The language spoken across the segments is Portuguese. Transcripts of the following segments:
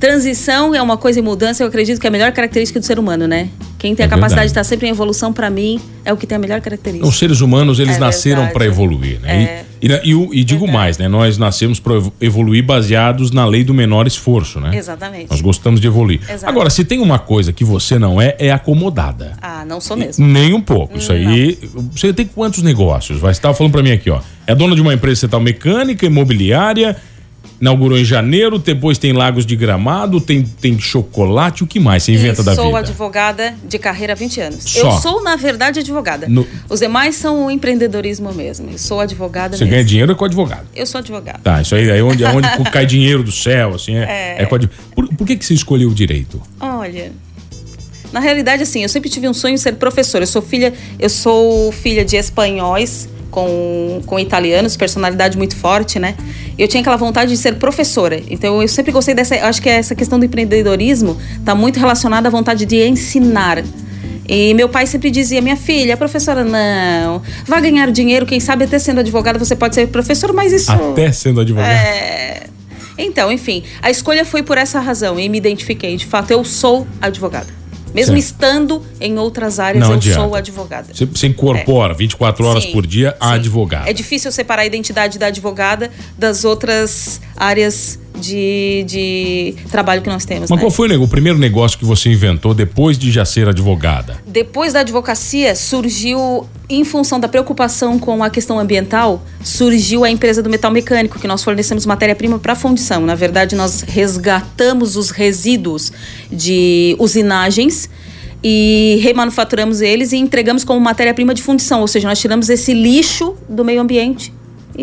Transição é uma coisa em mudança, eu acredito que é a melhor característica do ser humano, né? Quem tem é a capacidade verdade. de estar sempre em evolução, para mim, é o que tem a melhor característica. Os seres humanos, eles é nasceram para evoluir, né? É. E, e, e, e digo verdade. mais, né? Nós nascemos para evoluir baseados na lei do menor esforço, né? Exatamente. Nós gostamos de evoluir. Exatamente. Agora, se tem uma coisa que você não é, é acomodada. Ah, não sou mesmo. Nem um pouco. Isso aí. Você tem quantos negócios? Vai estar falando para mim aqui, ó. É dona de uma empresa estatal mecânica, imobiliária inaugurou em janeiro, depois tem Lagos de Gramado, tem, tem chocolate, o que mais você inventa da vida? Sou advogada de carreira há 20 anos. Só. Eu sou, na verdade, advogada. No... Os demais são o empreendedorismo mesmo. Eu sou advogada Você mesmo. ganha dinheiro é com advogado? Eu sou advogada. Tá, isso aí é onde, é onde cai dinheiro do céu, assim, é, é. é com ad... por, por que, que você escolheu o direito? Olha... Na realidade, assim, eu sempre tive um sonho de ser professora. Eu sou filha, eu sou filha de espanhóis com, com italianos, personalidade muito forte, né? Eu tinha aquela vontade de ser professora. Então eu sempre gostei dessa. Acho que essa questão do empreendedorismo está muito relacionada à vontade de ensinar. E meu pai sempre dizia: minha filha, professora, não. Vai ganhar dinheiro, quem sabe até sendo advogada você pode ser professor, mas isso. Até sendo advogada. É. Então, enfim, a escolha foi por essa razão e me identifiquei. De fato, eu sou advogada. Mesmo certo. estando em outras áreas, Não eu adianta. sou advogada. Você, você incorpora é. 24 horas sim, por dia a sim. advogada. É difícil separar a identidade da advogada das outras áreas de, de trabalho que nós temos. Mas né? qual foi o primeiro negócio que você inventou depois de já ser advogada? Depois da advocacia, surgiu, em função da preocupação com a questão ambiental, surgiu a empresa do metal mecânico, que nós fornecemos matéria-prima para fundição. Na verdade, nós resgatamos os resíduos de usinagens e remanufaturamos eles e entregamos como matéria-prima de fundição, ou seja, nós tiramos esse lixo do meio ambiente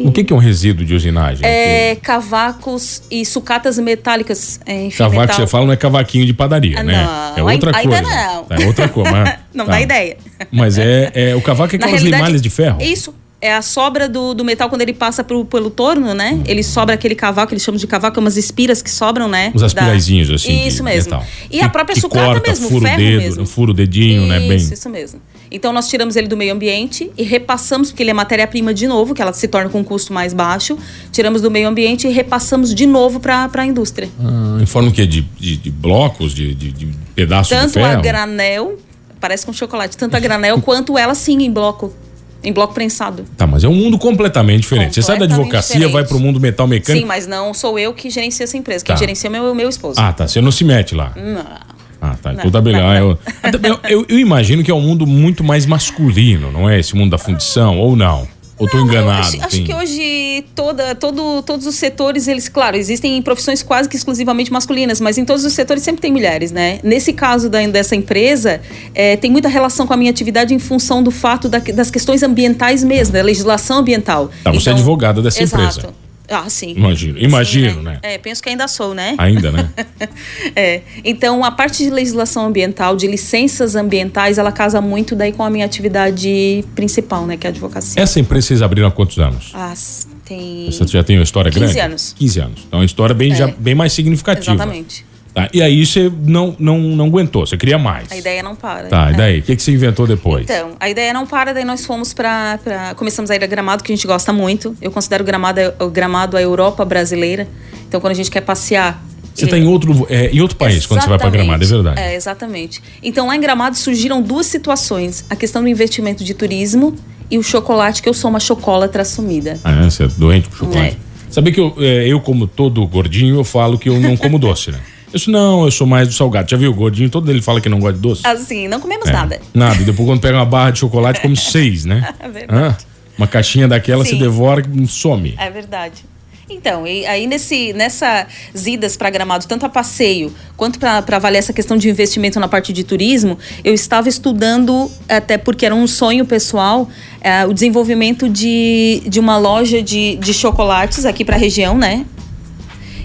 o que, que, é um resíduo de usinagem? É cavacos e sucatas metálicas. É, Cavaco, metal. você fala, não é cavaquinho de padaria, ah, né? Não, é outra ainda coisa. não. É outra coisa. Mas, não tá. dá ideia. Mas é, é o cavaco é aquelas limalhas de ferro. Isso, é a sobra do, do metal quando ele passa pro, pelo torno, né? Uhum. Ele sobra aquele cavaco, eles chamam de cavaco, é umas espiras que sobram, né? Os aspiraizinhos, da... assim. Isso mesmo. Metal. E que, a própria sucata corta, mesmo, ferro o dedo, mesmo. Fura o dedinho, isso, né? Bem... Isso mesmo. Então nós tiramos ele do meio ambiente e repassamos, porque ele é matéria-prima de novo, que ela se torna com um custo mais baixo. Tiramos do meio ambiente e repassamos de novo para a indústria. Ah, em forma que de, de, de blocos, de, de, de pedaços Tanto de ferro? Tanto a granel, parece com chocolate, tanto a granel quanto ela sim em bloco. Em bloco prensado. Tá, mas é um mundo completamente diferente. Você sai da advocacia, diferente. vai pro mundo metal mecânico. Sim, mas não sou eu que gerencio essa empresa. Quem tá. gerencia é meu, meu esposo. Ah, tá. Você não se mete lá. Não. Ah, tá. Então tá beleza. Eu, eu, eu, imagino que é um mundo muito mais masculino, não é? Esse mundo da fundição, ou não? Ou tô enganado? Acho, acho, que hoje toda, todo, todos os setores, eles, claro, existem profissões quase que exclusivamente masculinas, mas em todos os setores sempre tem mulheres, né? Nesse caso da, dessa empresa, é, tem muita relação com a minha atividade em função do fato da, das questões ambientais mesmo, da legislação ambiental. Tá, você é então, é advogada dessa exato. empresa. Ah, sim. Imagino, imagino, sim, né? É, penso que ainda sou, né? Ainda, né? é. Então, a parte de legislação ambiental, de licenças ambientais, ela casa muito daí com a minha atividade principal, né? Que é a advocacia. Essa empresa vocês abriram há quantos anos? Ah, tem... Você já tem uma história 15 grande? 15 anos. 15 anos. Então, é uma história bem, é. já, bem mais significativa. Exatamente. Tá, e aí você não, não, não aguentou, você queria mais. A ideia não para. Tá, e daí? O que, que você inventou depois? Então, a ideia não para, daí nós fomos para. Começamos a ir a Gramado, que a gente gosta muito. Eu considero Gramado, o Gramado a Europa brasileira. Então, quando a gente quer passear. Você está em outro, é, em outro país exatamente, quando você vai para Gramado, é verdade. É, exatamente. Então, lá em Gramado surgiram duas situações: a questão do investimento de turismo e o chocolate, que eu sou uma chocolatra assumida. Ah, é? Você é doente por chocolate? É. Sabia que eu, é, eu, como todo gordinho, eu falo que eu não como doce, né? Eu disse, não, eu sou mais do salgado. Já viu o gordinho? Todo ele fala que não gosta de doce. Assim, não comemos é, nada. Nada. E depois quando pega uma barra de chocolate, come seis, né? É verdade. Ah, uma caixinha daquela Sim. se devora e some. É verdade. Então, e aí nesse, nessas idas para Gramado, tanto a passeio quanto para avaliar essa questão de investimento na parte de turismo, eu estava estudando, até porque era um sonho pessoal, é, o desenvolvimento de, de uma loja de, de chocolates aqui para a região, né?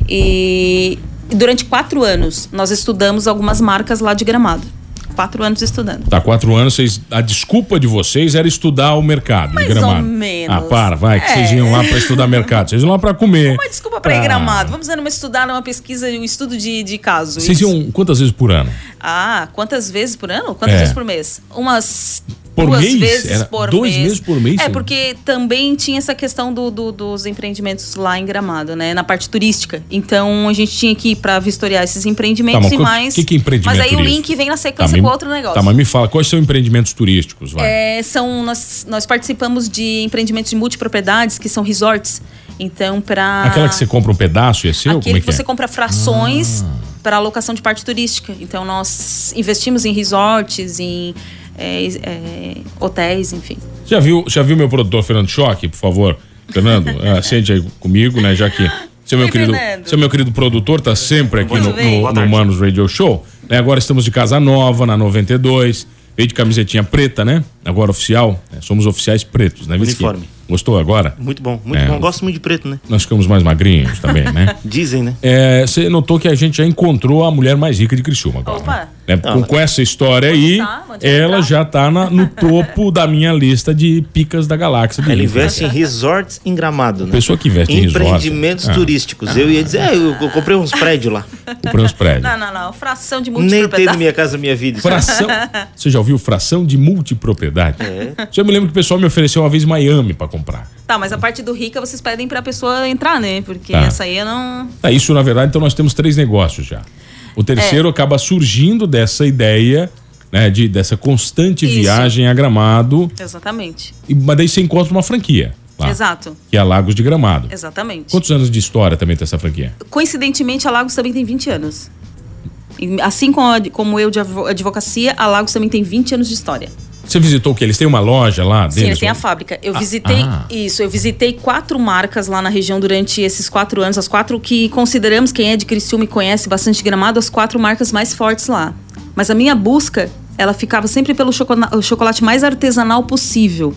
E durante quatro anos nós estudamos algumas marcas lá de Gramado. quatro anos estudando. Tá, quatro anos, vocês, a desculpa de vocês era estudar o mercado Mais de gramado. ou menos. Ah, para, vai, que É. vocês iam lá para estudar mercado. Vocês iam lá para comer. Uma desculpa para ir pra- gramado. Vamos numa estudar numa pesquisa, um estudo de, de caso. Vocês Isso. iam quantas vezes por ano? Ah, quantas vezes por ano? Quantas É. vezes por mês? Umas Por duas mês? vezes Era por dois mês. meses por mês, É, você- porque também tinha essa questão do, do- dos empreendimentos lá em Gramado, né? Na parte turística. Então a gente tinha que ir para vistoriar esses empreendimentos Tá, mas e mais. que que é empreendimento Mas aí o turístico? link vem na sequência me- com outro negócio. Tá, mas me fala, quais são empreendimentos turísticos? Vai. É, são, nós, nós participamos de empreendimentos de multipropriedades, que são resorts. Então, para. Aquela que você compra um pedaço e é seu? Aquele é que que você é? compra frações para alocação de parte turística. Então, nós investimos em resorts, em é, é, hotéis, enfim. Já viu, já viu meu produtor Fernando Choque, por favor? Fernando, é, sente aí comigo, né? Já que seu meu Oi, querido, Fernando. seu meu querido produtor tá sempre aqui no, no, no. Manos Radio Show. Né? Agora estamos de casa nova, na 92. Veio de camisetinha preta, né? Agora oficial. né? Somos oficiais pretos, né? Uniforme. Gostou agora? Muito bom, muito É. bom. Gosto muito de preto, né? Nós ficamos mais magrinhos também, né? Dizem, né? É, Você notou que a gente já encontrou a mulher mais rica de Criciúma agora. Opa. Né? Né? Ah, com, essa história aí, tá? Ela entrar? já tá na- no topo da minha lista de picas da galáxia. de Ela investe em resorts em Gramado, né? Pessoa que investe em resort. Empreendimentos Ah. turísticos. Eu ia dizer, é, eu, comprei uns prédios lá. Comprei uns prédios. Não, não, não. Fração de Nem tem multipropriedade. no Minha Casa Minha Vida. isso. Fração. Você já ouviu fração de multipropriedade? É. Já me lembro que o pessoal me ofereceu uma vez Miami pra comprar. Tá, mas a parte do rica vocês pedem pra pessoa entrar, né? Porque Tá. essa aí eu não. É isso, na verdade, então nós temos três negócios já. O terceiro É. acaba surgindo dessa ideia, né, de, dessa constante Isso. viagem a Gramado, Exatamente. e, mas daí você encontra uma franquia lá, Exato. que é a Lagos de Gramado. Exatamente. Quantos anos de história também tem essa franquia? Coincidentemente, a Lagos também tem 20 anos. Assim como, eu de advo- advocacia, a Lagos também tem 20 anos de história. Você visitou o que? Eles têm uma loja lá deles? Sim, eles têm a fábrica. Eu visitei ah. isso, eu visitei quatro marcas lá na região durante esses quatro anos, as quatro que consideramos, quem é de Criciúma e conhece bastante Gramado, as quatro marcas mais fortes lá. Mas a minha busca, ela ficava sempre pelo chocolate mais artesanal possível.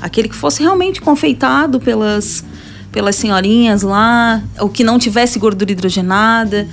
Aquele que fosse realmente confeitado pelas, pelas senhorinhas lá, o que não tivesse gordura hidrogenada,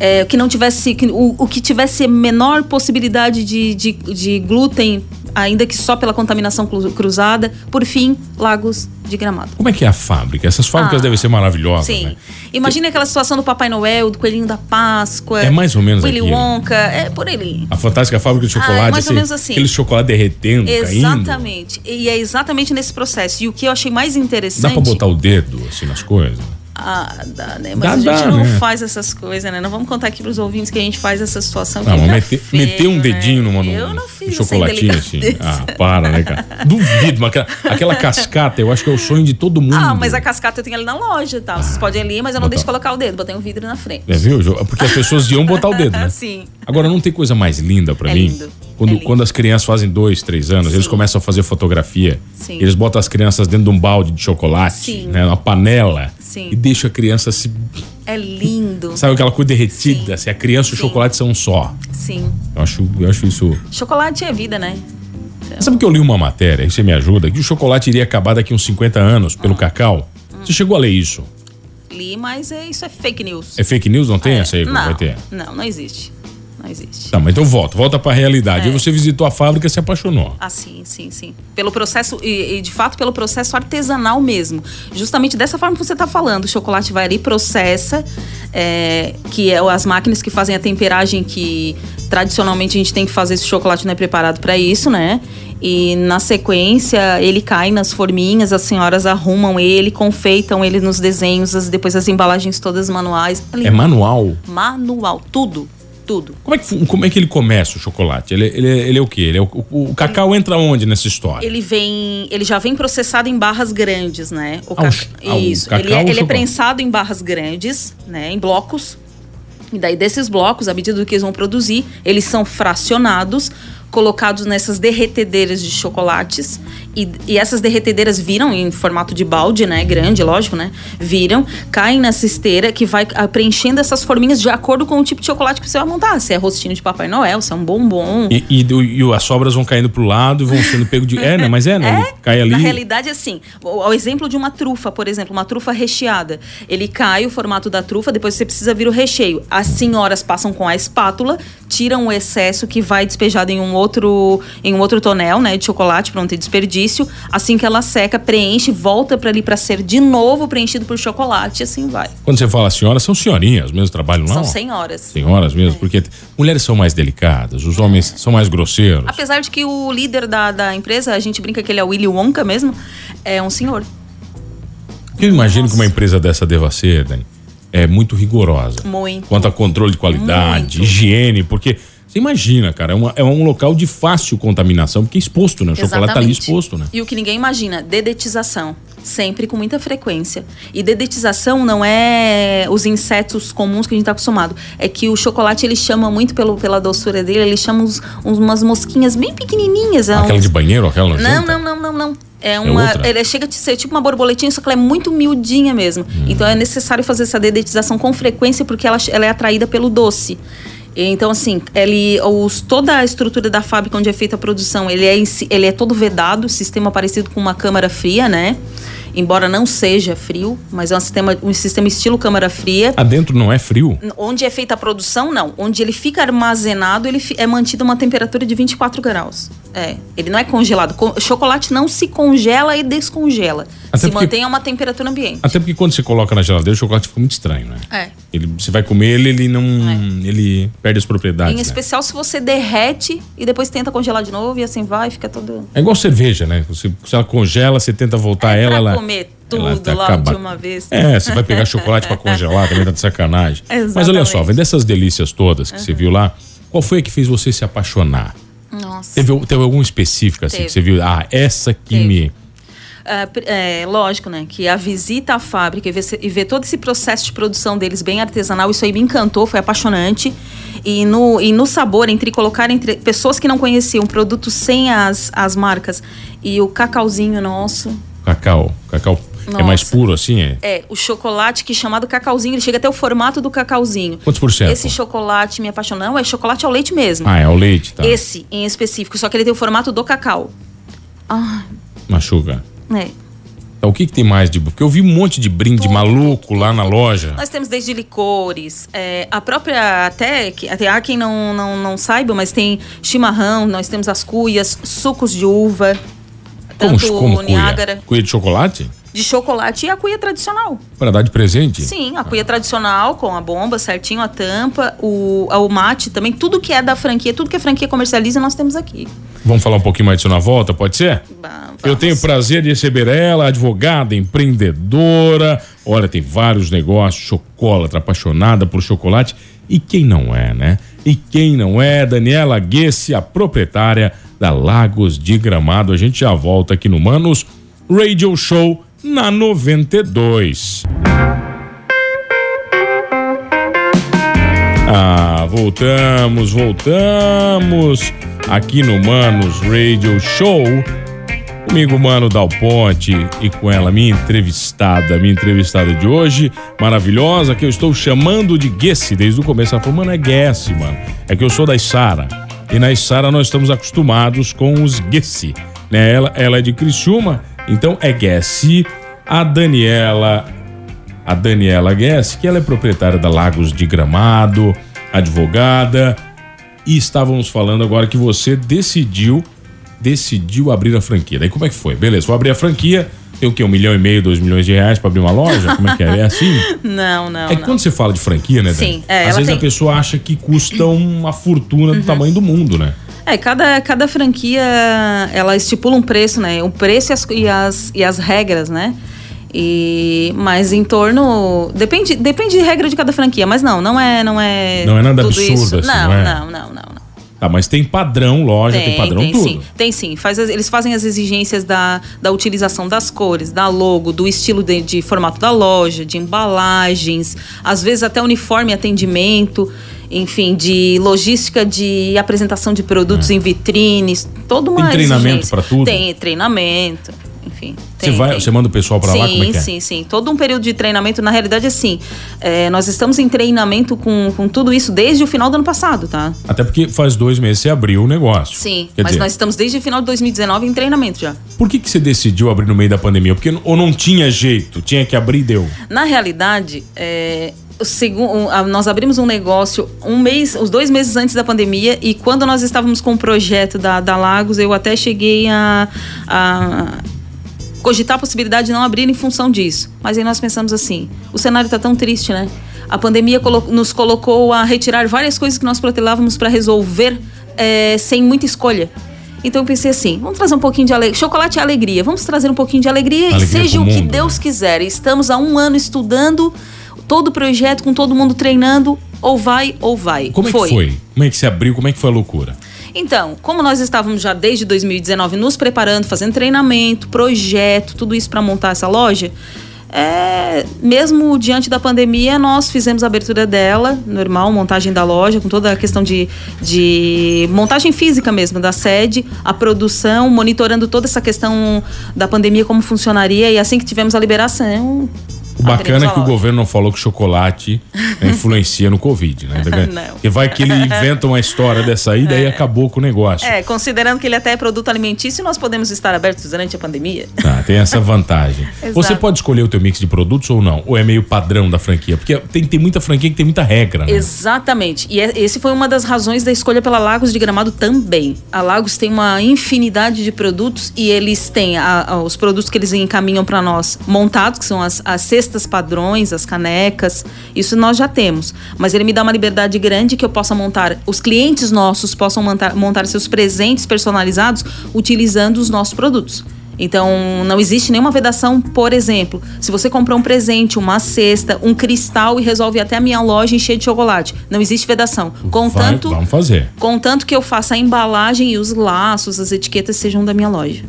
é, o que não tivesse. que- O, o que tivesse menor possibilidade de, de, de glúten, ainda que só pela contaminação cru- cruzada. Por fim, Lagos de Gramado. Como é que é a fábrica? Essas fábricas Ah, devem ser maravilhosas, Sim. né? Imagina aquela situação do Papai Noel, do Coelhinho da Páscoa. É mais ou menos Willy aquilo. Wonka, é por ali. A fantástica fábrica de chocolate, Ah, é mais ou menos assim. aquele chocolate derretendo, caindo. Exatamente. E é exatamente nesse processo. E o que eu achei mais interessante. Dá pra botar o dedo assim nas coisas? Ah, dá, né? Mas Dá, a gente dá, não né? faz essas coisas, né? Não vamos contar aqui pros ouvintes que a gente faz essa situação. Não, mas tá meter, feio, meter um né? dedinho numa, num, Eu não fiz chocolatinho assim. Ah, para, né, cara? Duvido, mas aquela, aquela cascata, eu acho que é o sonho de todo mundo. Ah, mas a cascata eu tenho ali na loja, tá? Vocês podem ali, mas eu não Botar. deixo colocar o dedo. Botei um vidro na frente. É, viu? Porque as pessoas iam botar o dedo, né? Sim. Agora, não tem coisa mais linda pra É mim? lindo, Quando, é quando as crianças fazem dois, três anos, eles Sim. começam a fazer fotografia. Sim. Eles botam as crianças dentro de um balde de chocolate, Sim. né? Uma panela. Sim. E deixa a criança se. É lindo. Sabe aquela coisa derretida? Sim. Se a criança e o Sim. chocolate são um só. Sim. Eu acho, eu acho isso. Chocolate é vida, né? Sabe que eu li uma matéria, e você me ajuda, que o chocolate iria acabar daqui uns 50 anos Ah. pelo cacau? Você chegou a ler isso? Li, mas é, isso é fake news. É fake news? Não tem É. essa aí? que Não, Vai ter? não, não existe. Não existe. Tá, mas então volta, volta pra realidade. É. Aí você visitou a fábrica e se apaixonou. Ah, sim, sim, sim. Pelo processo, e, e, de fato pelo processo artesanal mesmo. Justamente dessa forma que você está falando. O chocolate vai ali, processa, é, que é as máquinas que fazem a temperagem que tradicionalmente a gente tem que fazer esse chocolate não é preparado para isso, né? E na sequência ele cai nas forminhas, as senhoras arrumam ele, confeitam ele nos desenhos, as- depois as embalagens todas manuais. É manual. manual, tudo, tudo. Como é que, como é que ele começa o chocolate? Ele, ele, ele é o quê? Ele é o, o- o cacau entra onde nessa história? Ele vem, ele já vem processado em barras grandes, né? O Ah, ca- ah, Isso. cacau ele é, ele é prensado em barras grandes, né? Em blocos. E daí desses blocos, à medida que eles vão produzir, eles são fracionados, colocados nessas derretedeiras de chocolates E, e, essas derretedeiras viram em formato de balde, né? Grande, lógico, né? Viram, caem nessa esteira que vai ah, preenchendo essas forminhas de acordo com o tipo de chocolate que você vai montar. Se é rostinho de Papai Noel, se é um bombom. E, e, e as sobras vão caindo pro lado e vão sendo pego de. É, né? Mas é, né? É, cai ali. Na realidade, assim, o, o, exemplo de uma trufa, por exemplo, uma trufa recheada. Ele cai o formato da trufa, depois você precisa vir o recheio. As senhoras passam com a espátula, tiram o excesso que vai despejado em um outro, em um outro tonel, né? De chocolate para não ter desperdício desperdício. Assim que ela seca, preenche, volta para ali para ser de novo preenchido por chocolate e assim vai. Quando você fala senhoras, são senhorinhas mesmo trabalham lá? São senhoras. Senhoras mesmo, é. porque mulheres são mais delicadas, os homens é. são mais grosseiros. Apesar de que o líder da, da empresa, a gente brinca que ele é o Willy Wonka mesmo, é um senhor. Eu imagino Nossa. que uma empresa dessa deva ser, Dani, é muito rigorosa. Muito. Quanto a controle de qualidade, muito. higiene, porque você imagina, cara, é, uma, é, um local de fácil contaminação, porque é exposto, né? O Exatamente. chocolate tá ali exposto, né? E o que ninguém imagina, dedetização. Sempre com muita frequência. E dedetização não é os insetos comuns que a gente está acostumado. É que o chocolate ele chama muito pelo, pela doçura dele, ele chama uns, uns umas mosquinhas bem pequenininhas. É aquela uns... de banheiro, aquela Não, não, não, não, não. É, é uma. É ele chega a ser tipo uma borboletinha, só que ela é muito miudinha mesmo. Hum. Então é necessário fazer essa dedetização com frequência porque ela, ela é atraída pelo doce. Então, assim, ele, os, toda a estrutura da fábrica onde é feita a produção, ele é, ele é todo vedado, sistema parecido com uma câmara fria, né? embora não seja frio, mas é um sistema, um sistema estilo câmara fria. Adentro não é frio? Onde é feita a produção, não. Onde ele fica armazenado, ele é mantido a uma temperatura de 24 graus. É, ele não é congelado. Chocolate não se congela e descongela. Até se porque, mantém a uma temperatura ambiente. Até porque quando você coloca na geladeira, o chocolate fica muito estranho, né? É. Ele, você vai comer ele, ele não. É. Ele perde as propriedades. Em né? especial se você derrete e depois tenta congelar de novo e assim vai, fica todo. É igual cerveja, né? Você, se ela congela, você tenta voltar é ela. ela comer tudo tá logo de uma vez. É, você vai pegar chocolate para congelar, também tá de sacanagem. Exatamente. Mas olha só, vem dessas delícias todas que uhum. você viu lá, qual foi a que fez você se apaixonar? Nossa. Teve, teve algum específico assim teve. que você viu? Ah, essa que teve. me. Uh, é, lógico, né? Que a visita à fábrica e ver, e ver, todo esse processo de produção deles bem artesanal, isso aí me encantou, foi apaixonante. E no, e no sabor, entre colocar entre pessoas que não conheciam produtos sem as, as marcas e o cacauzinho nosso. Cacau, cacau nossa. É mais puro assim? É? é, o chocolate que é chamado cacauzinho, ele chega até o formato do cacauzinho. Quantos por cento? Esse chocolate me apaixonou. Não, é chocolate ao leite mesmo. Ah, é ao leite, tá. Esse em específico, só que ele tem o formato do cacau. Ah. Machuca. É. Então, o que, que, tem mais de. Porque eu vi um monte de brinde tudo, maluco tudo, lá na loja. Nós temos desde licores, é, a própria. Até, até há quem não, não, não saiba, mas tem chimarrão, nós temos as cuias, sucos de uva. Como, tanto como Niágara. Cuia? cuia de chocolate? De chocolate e a cuia tradicional. Para dar de presente? Sim, a cuia ah. tradicional com a bomba certinho, a tampa, o, o mate também, tudo que é da franquia, tudo que a franquia comercializa nós temos aqui. Vamos falar um pouquinho mais disso na volta, pode ser? Bah, Eu tenho o prazer de receber ela, advogada, empreendedora. Olha, tem vários negócios, chocolate, apaixonada por chocolate. E quem não é, né? E quem não é, Daniela Guesse, a proprietária da Lagos de Gramado. A gente já volta aqui no Manos Radio Show na 92. Ah, voltamos, voltamos aqui no Manos Radio Show. Comigo, Mano Dal Ponte, e com ela, minha entrevistada, minha entrevistada de hoje, maravilhosa, que eu estou chamando de Guesse desde o começo. Ela falou, mano, é Guesse, mano. É que eu sou da Isara. E na Isara nós estamos acostumados com os Guesse. Né? Ela, ela é de Criciúma então é Guess. A Daniela, a Daniela Guess, que ela é proprietária da Lagos de Gramado, advogada, e estávamos falando agora que você decidiu decidiu abrir a franquia. Daí como é que foi? Beleza, vou abrir a franquia. Tem o quê? Um milhão e meio, dois milhões de reais para abrir uma loja? Como é que é? É assim? Não, não. É que não. quando você fala de franquia, né? Sim. É, Às vezes tem... a pessoa acha que custa uma fortuna do uhum. tamanho do mundo, né? É, cada, cada franquia ela estipula um preço, né? O preço e as, e as, e as regras, né? E mas em torno depende depende de regra de cada franquia, mas não, não é não é Não é nada absurdo assim, não, não, é? não, não, não, não. Tá, mas tem padrão, loja, tem, tem padrão tem, tudo. Sim, tem sim. Faz, eles fazem as exigências da, da utilização das cores, da logo, do estilo de, de formato da loja, de embalagens, às vezes até uniforme e atendimento. Enfim, de logística de apresentação de produtos É. em vitrines, todo uma Tem treinamento pra tudo? Tem treinamento, enfim. Você, tem, vai, tem. você manda o pessoal sim, lá? Como é que é? Sim, sim. Todo um período de treinamento, na realidade, assim, é, nós estamos em treinamento com, com tudo isso desde o final do ano passado, tá? Até porque faz dois meses você abriu o negócio. Sim, Quer mas dizer, nós estamos desde o final de 2019 em treinamento já. Por que, que você decidiu abrir no meio da pandemia? Porque ou não tinha jeito, tinha que abrir e deu. Na realidade, é, nós abrimos um negócio um mês, os dois meses antes da pandemia, e quando nós estávamos com o projeto da, da Lagos, eu até cheguei a, a cogitar a possibilidade de não abrir em função disso. Mas aí nós pensamos assim: o cenário está tão triste, né? A pandemia nos colocou a retirar várias coisas que nós protelávamos para resolver é, sem muita escolha. Então eu pensei assim, vamos trazer um pouquinho de alegria. Chocolate é alegria, vamos trazer um pouquinho de alegria, Alegria e seja o que mundo, Deus né? quiser. Estamos há um ano estudando todo o projeto, com todo mundo treinando, ou vai ou vai. Como é que foi? Como é que você abriu? Como é que foi a loucura? Então, como nós estávamos já desde 2019 nos preparando, fazendo treinamento, projeto, tudo isso para montar essa loja, é, mesmo diante da pandemia, nós fizemos a abertura dela, normal, montagem da loja, com toda a questão de, de montagem física mesmo da sede, a produção, monitorando toda essa questão da pandemia, como funcionaria, e assim que tivemos a liberação. O bacana é que o governo não falou que chocolate né, influencia no Covid, né? Não. Porque vai que ele inventa uma história dessa aí, daí acabou com o negócio. É, considerando que ele até é produto alimentício, nós podemos estar abertos durante a pandemia. Tá, tem essa vantagem. Você pode escolher o teu mix de produtos ou não? Ou é meio padrão da franquia? Porque tem, tem muita franquia que tem muita regra, né? Exatamente. E é- esse foi uma das razões da escolha pela Lagos de Gramado também. A Lagos tem uma infinidade de produtos e eles têm a- a- os produtos que eles encaminham para nós montados, que são as, as cestas padrões, as canecas. Isso nós já temos. Mas ele me dá uma liberdade grande que eu possa montar, os clientes nossos possam montar, montar seus presentes personalizados utilizando os nossos produtos. Então, não existe nenhuma vedação, por exemplo, se você comprou um presente, uma cesta, um cristal e resolve até a minha loja encher de chocolate. Não existe vedação. Vai, Contanto, vamos fazer. contanto que eu faça a embalagem e os laços, as etiquetas sejam da minha loja.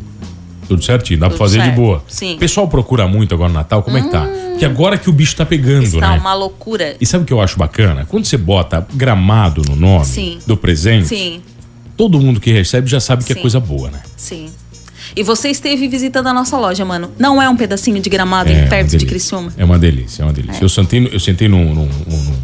Tudo certinho, dá pra Tudo fazer de certo, boa. sim. O pessoal procura muito agora no Natal, como é que tá? Que agora que o bicho tá pegando, Está né? uma loucura. E sabe o que eu acho bacana? Quando você bota gramado no nome Sim. do presente, Sim, todo mundo que recebe já sabe que é Sim. coisa boa, né? sim. E você esteve visitando a nossa loja, mano. Não é um pedacinho de gramado É uma perto de. Criciúma. É uma delícia, é uma delícia. Eu sentei, eu sentei num, num- num-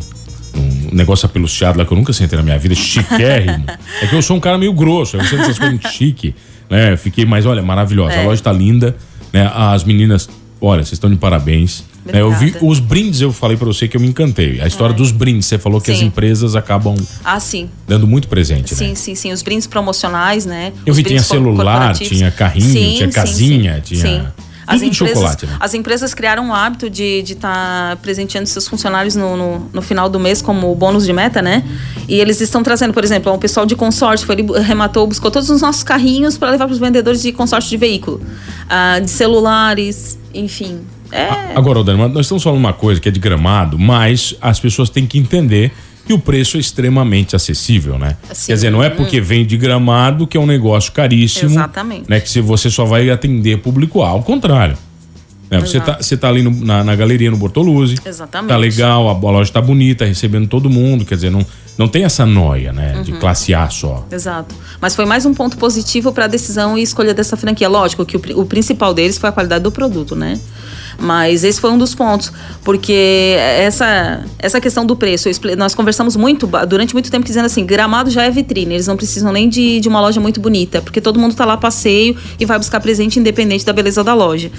num negócio apeluciado lá que eu nunca sentei na minha vida, chiquérrimo. é que eu sou um cara meio grosso, eu sento essas coisas muito chique, né? Fiquei, mas olha, maravilhosa. A É. loja tá linda, né? As meninas, olha, vocês estão de parabéns. né? eu vi os brindes, eu falei pra você que eu me encantei. A história dos brindes, você falou que as Sim. empresas acabam Ah, sim. dando muito presente, Sim, né? sim, sim. Os brindes promocionais, né? Eu Os vi, tinha celular, tinha carrinho, tinha casinha, tinha Sim. tudo As de empresas, chocolate, né? as empresas criaram o hábito de estar presenteando seus funcionários no, no, no final do mês como bônus de meta, né? E eles estão trazendo, por exemplo, um pessoal de consórcio foi, ele rematou, buscou todos os nossos carrinhos para levar para os vendedores de consórcio de veículo, ah, de celulares, enfim. É, Agora, Aldana, nós estamos falando uma coisa que é de gramado, mas as pessoas têm que entender que o preço é extremamente acessível, né? Quer dizer, não é porque vem de gramado que é um negócio caríssimo. Exatamente. Né, que se você só vai atender público ao contrário. Né, você, tá, você tá ali no- na, na galeria no Bortoluzzi. Exatamente. Tá legal, a loja tá bonita, recebendo todo mundo. Quer dizer, não, não tem essa noia, né? De Uhum. classe A só. Exato. Mas foi mais um ponto positivo para a decisão e escolha dessa franquia. Lógico que o, o principal deles foi a qualidade do produto, né? Mas esse foi um dos pontos, porque essa, essa questão do preço, nós conversamos muito, durante muito tempo, dizendo assim, gramado já é vitrine, eles não precisam nem de, de uma loja muito bonita, porque todo mundo tá lá a passeio e vai buscar presente independente da beleza da loja.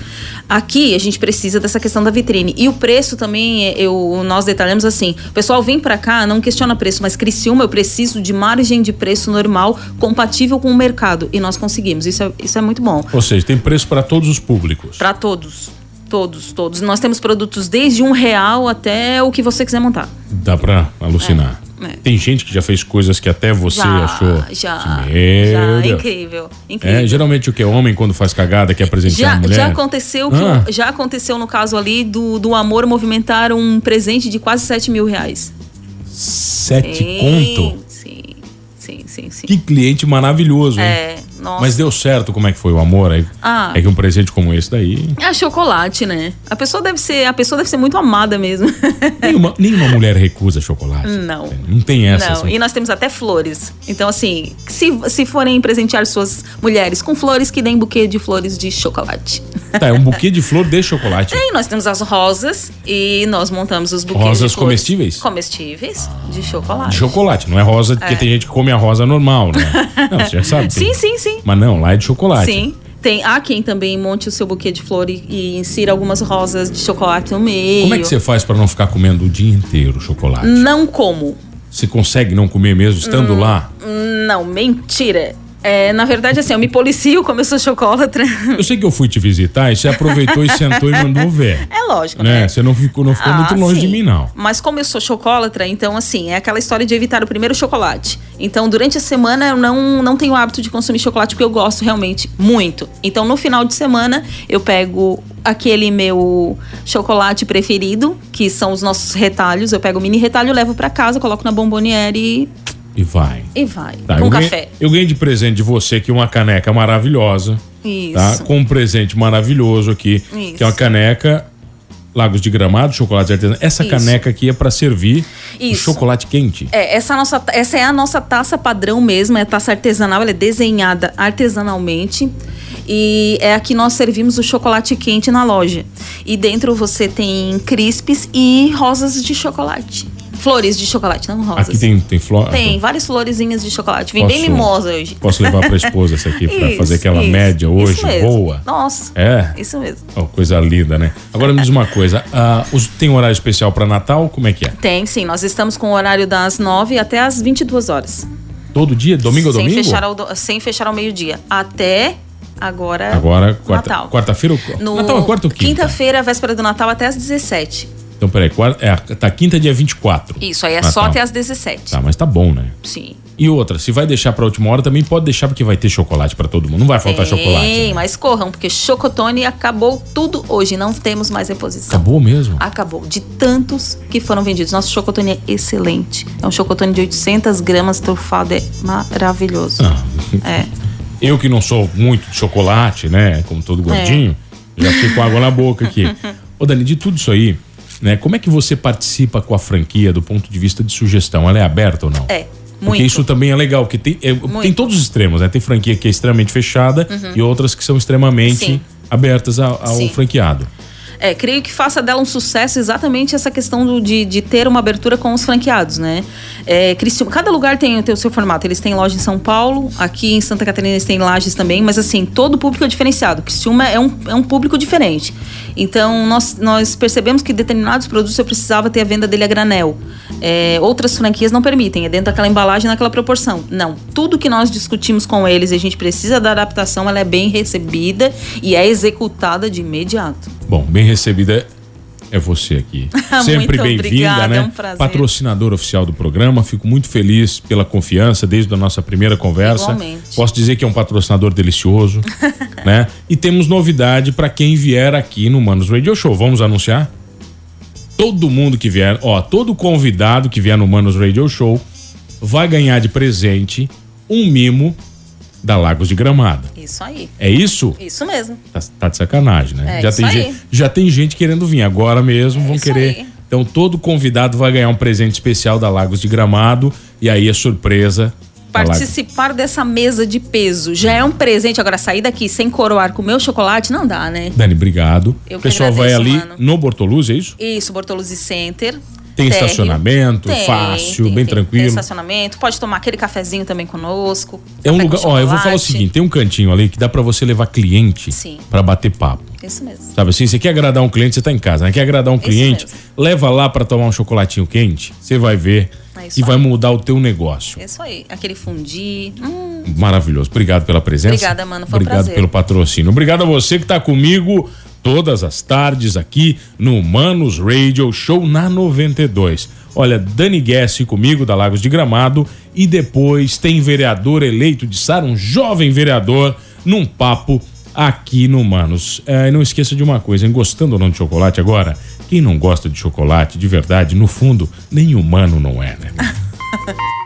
Aqui, a gente precisa dessa questão da vitrine. E o preço também, é, eu, nós detalhamos assim, o pessoal vem para cá, não questiona preço, mas Criciúma, eu preciso de margem de preço normal, compatível com o mercado. E nós conseguimos, isso é, isso é muito bom. Ou seja, tem preço para todos os públicos. Para todos. Todos, todos. Nós temos produtos desde um real até o que você quiser montar. Dá pra alucinar. É, é. Tem gente que já fez coisas que até você já, achou. já, já, incrível, incrível. É, geralmente o que? Homem quando faz cagada quer presentear a Já, mulher? já aconteceu que Ah. o- já aconteceu no caso ali do, do amor movimentar um presente de quase 7 mil reais. Sete Sim, conto? Sim, sim, sim, sim. Que cliente maravilhoso, hein? É, Nossa. Mas deu certo como é que foi o amor aí? Ah. É que um presente como esse daí. É chocolate, né? A pessoa deve ser, a pessoa deve ser muito amada mesmo. Nenhuma, nenhuma mulher recusa chocolate. Não. Não tem essa. Não, assim. e nós temos até flores. Então, assim, se, se forem presentear suas mulheres com flores, que deem buquê de flores de chocolate. Tá, é um buquê de flor de chocolate. E nós temos as rosas e nós montamos os buquês Rosas comestíveis? Comestíveis de chocolate. De chocolate, não é rosa, porque tem gente que come a rosa normal, né? Não, você já sabe. tem- Sim, sim, sim. Mas não, lá é de chocolate. Sim. Tem, há quem também monte o seu buquê de flor e, e insira algumas rosas de chocolate no meio. Como é que você faz pra não ficar comendo o dia inteiro chocolate? Não como. Você consegue não comer mesmo estando Hum. lá? Não, mentira. É, na verdade, assim, eu me policio como eu sou chocolatra. Eu sei que eu fui te visitar e você aproveitou e sentou e mandou ver. É lógico, Né? né? Você não ficou, não ficou Ah, muito longe sim. de mim, não. Mas como eu sou chocolatra, então assim, é aquela história de evitar o primeiro chocolate. Então, durante a semana eu não, não tenho o hábito de consumir chocolate porque eu gosto realmente muito. Então, no final de semana, eu pego aquele meu chocolate preferido, que são os nossos retalhos. Eu pego o mini retalho, levo pra casa, coloco na bomboniere e, E vai. e vai. Tá, com eu ganhei- café. eu ganhei de presente de você aqui uma caneca maravilhosa. Isso. Tá? Com um presente maravilhoso aqui. Isso. Que é uma caneca Lagos de Gramado, chocolate artesanal. Essa Isso. caneca aqui é pra servir o chocolate quente. É, essa, nossa, essa é a nossa taça padrão mesmo, é a taça artesanal, ela é desenhada artesanalmente. E é aqui nós servimos o chocolate quente na loja. E dentro você tem crispes e rosas de chocolate. Flores de chocolate, não rosas. Aqui tem, tem flor. Tem várias florezinhas de chocolate. Vem bem mimosa hoje. Posso levar pra esposa essa aqui pra Isso, fazer aquela isso. média hoje boa? Nossa. É. Isso mesmo. Ó, coisa linda, né? Agora me diz uma coisa: os- tem horário especial pra Natal? Como é que é? Tem, sim. Nós estamos com o horário das 9 até as 22 horas. Todo dia? Domingo a sem domingo? Fechar ao, do- sem fechar ao meio-dia. Até agora. Agora, quarta- Natal. quarta-feira ou No Natal é quarta ou quinta? Quinta-feira, véspera do Natal, até às 17. Então, peraí, quarta, é, tá quinta dia 24. Isso, aí é Natal. só até às 17. Tá, mas tá bom, né? Sim. E outra, se vai deixar pra última hora, também pode deixar porque vai ter chocolate pra todo mundo. Não vai faltar Tem, chocolate. né? mas corram, porque Chocotone acabou tudo hoje. Não temos mais reposição. Acabou mesmo? Acabou. De tantos que foram vendidos. Nosso Chocotone é excelente. É um Chocotone de 800 gramas, trufado. É maravilhoso. Ah, É. Eu que não sou muito de chocolate, né? Como todo gordinho, É. já fiquei com água na boca aqui. Ô, Dani, de tudo isso aí, né? Como é que você participa com a franquia do ponto de vista de sugestão? Ela é aberta ou não? É. Porque Muito. isso também é legal, porque tem, é, tem todos os extremos, né? Tem franquia que é extremamente fechada e outras que são extremamente Uhum. Sim. abertas ao, ao franqueado. É, creio que faça dela um sucesso exatamente essa questão do- de, de ter uma abertura com os franqueados, né? É, Criciúma- cada lugar tem, tem o seu formato. Eles têm loja em São Paulo, aqui em Santa Catarina eles têm lajes também, mas assim, todo público é diferenciado. Criciúma é um, é um público diferente. Então, nós, nós percebemos que determinados produtos eu precisava ter a venda dele a granel. É, outras franquias não permitem, é dentro daquela embalagem, naquela proporção. Não. Tudo que nós discutimos com eles e a gente precisa da adaptação, ela é bem recebida e é executada de imediato. Bom, bem recebida é você aqui. Sempre bem-vinda, obrigada, né? é um prazer. Patrocinador oficial do programa. Fico muito feliz pela confiança desde a nossa primeira conversa. Igualmente. Posso dizer que é um patrocinador delicioso, né? E temos novidade para quem vier aqui no Manos Radio Show. Vamos anunciar? Todo mundo que vier, ó, todo convidado que vier no Manos Radio Show vai ganhar de presente um mimo da Lagos de Gramado. Isso aí. É isso? Isso mesmo. Tá, tá de sacanagem, né? É já, isso tem aí. gente, já tem gente querendo vir. Agora mesmo vão isso querer. aí. Então todo convidado vai ganhar um presente especial da Lagos de Gramado. E aí é surpresa. Participar dessa mesa de peso já é um presente. Agora, sair daqui sem coroar com o meu chocolate, não dá, né? Dani, obrigado. Eu o pessoal vai agradeço, ali mano. no Bortoluz, é isso? Isso, Bortoluzzi Center. Tem Térreo. estacionamento, Tem, fácil, tem, bem tem. tranquilo. Tem estacionamento, pode tomar aquele cafezinho também conosco. É um lugar. Ó, eu vou falar o seguinte: tem um cantinho ali que dá pra você levar cliente pra bater papo. Isso mesmo. Sabe assim, você quer agradar um cliente, você tá em casa, né? Quer agradar um cliente, leva lá pra tomar um chocolatinho quente, você vai ver É e vai mudar o teu negócio. Isso aí. Aquele fundi. Hum, Maravilhoso. Obrigado pela presença. Obrigada, mano. Foi um Obrigado prazer. pelo patrocínio. Obrigado a você que está comigo todas as tardes aqui no Manos Radio Show na 92. Olha, Dani Guess comigo da Lagos de Gramado e depois tem vereador eleito de Sara, um jovem vereador, num papo aqui no Manos. É, e não esqueça de uma coisa, hein? gostando ou não de chocolate agora, quem não gosta de chocolate de verdade, no fundo, nem humano não é, né?